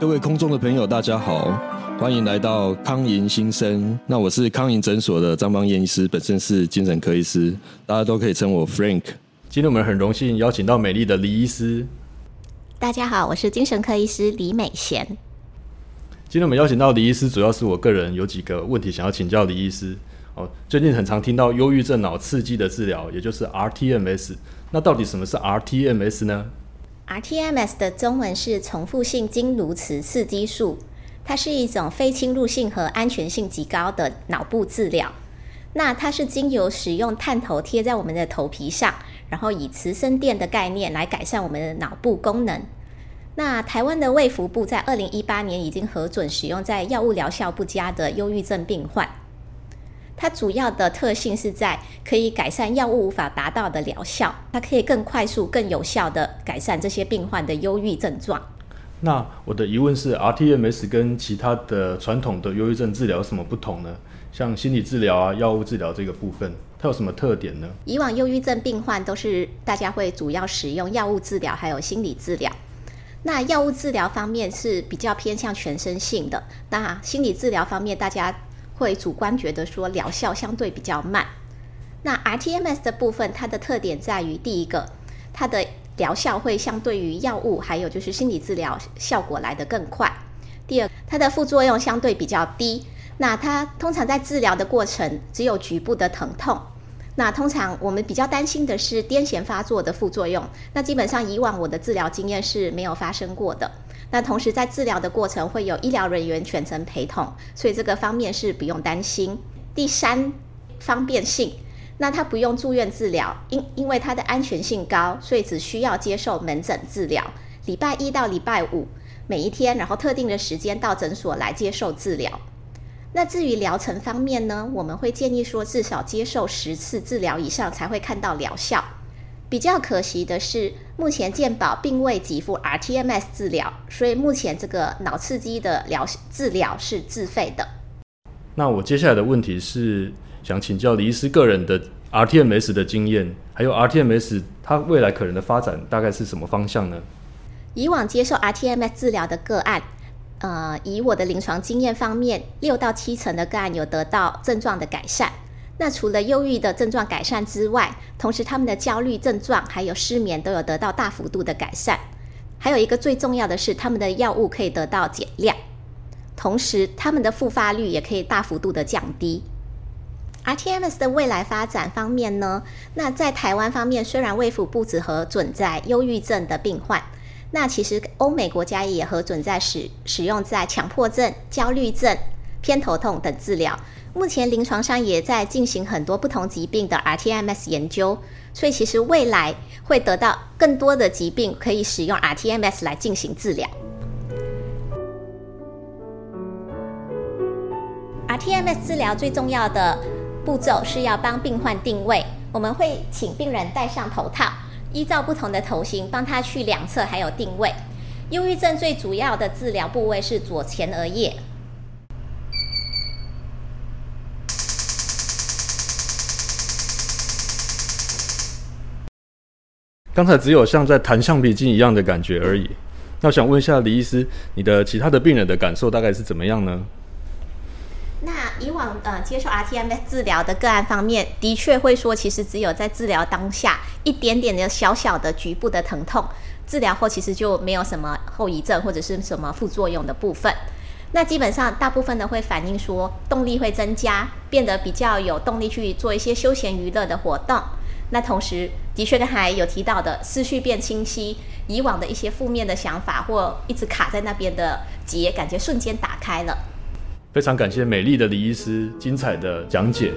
各位空中的朋友，大家好，欢迎来到康营新生。那我是康营诊所的张邦彦医师，本身是精神科医师，大家都可以称我 Frank。今天我们很荣幸邀请到美丽的李医师。大家好，我是精神科医师李美贤。今天我们邀请到李医师，主要是我个人有几个问题想要请教李医师。哦，最近很常听到忧郁症脑刺激的治疗，也就是 rTMS。那到底什么是 rTMS 呢？rTMS 的中文是重复性经颅磁刺激术，它是一种非侵入性和安全性极高的脑部治疗。那它是经由使用探头贴在我们的头皮上，然后以磁生电的概念来改善我们的脑部功能。那台湾的卫福部在二零一八年已经核准使用在药物疗效不佳的忧郁症病患。它主要的特性是在可以改善药物无法达到的疗效，它可以更快速、更有效的改善这些病患的忧郁症状。那我的疑问是，rTMS 跟其他的传统的忧郁症治疗有什么不同呢？像心理治疗啊、药物治疗这个部分，它有什么特点呢？以往忧郁症病患都是大家会主要使用药物治疗，还有心理治疗。那药物治疗方面是比较偏向全身性的，那心理治疗方面大家。会主观觉得说疗效相对比较慢。那 rTMS 的部分，它的特点在于第一个，它的疗效会相对于药物还有就是心理治疗效果来得更快。第二，它的副作用相对比较低。那它通常在治疗的过程只有局部的疼痛。那通常我们比较担心的是癫痫发作的副作用。那基本上以往我的治疗经验是没有发生过的。那同时在治疗的过程会有医疗人员全程陪同，所以这个方面是不用担心。第三，方便性，那它不用住院治疗，因因为它的安全性高，所以只需要接受门诊治疗。礼拜一到礼拜五，每一天，然后特定的时间到诊所来接受治疗。那至于疗程方面呢，我们会建议说至少接受十次治疗以上才会看到疗效。比较可惜的是，目前健保并未给付 rTMS 治疗，所以目前这个脑刺激的疗治疗是自费的。那我接下来的问题是想请教李医师个人的 rTMS 的经验，还有 rTMS 它未来可能的发展大概是什么方向呢？以往接受 rTMS 治疗的个案，呃，以我的临床经验方面，六到七成的个案有得到症状的改善。那除了忧郁的症状改善之外，同时他们的焦虑症状还有失眠都有得到大幅度的改善。还有一个最重要的是，他们的药物可以得到减量，同时他们的复发率也可以大幅度的降低。rTMS 的未来发展方面呢？那在台湾方面，虽然卫福部只核准在忧郁症的病患，那其实欧美国家也核准在使使用在强迫症、焦虑症、偏头痛等治疗。目前临床上也在进行很多不同疾病的 rTMS 研究，所以其实未来会得到更多的疾病可以使用 rTMS 来进行治疗。rTMS 治疗最重要的步骤是要帮病患定位，我们会请病人戴上头套，依照不同的头型帮他去量测还有定位。忧郁症最主要的治疗部位是左前额叶。刚才只有像在弹橡皮筋一样的感觉而已。那我想问一下李医师，你的其他的病人的感受大概是怎么样呢？那以往呃接受 rTMS 治疗的个案方面，的确会说，其实只有在治疗当下一点点的小小的局部的疼痛，治疗后其实就没有什么后遗症或者是什么副作用的部分。那基本上大部分的会反映说，动力会增加，变得比较有动力去做一些休闲娱乐的活动。那同时，的确，刚才有提到的思绪变清晰，以往的一些负面的想法或一直卡在那边的结，感觉瞬间打开了。非常感谢美丽的李医师精彩的讲解。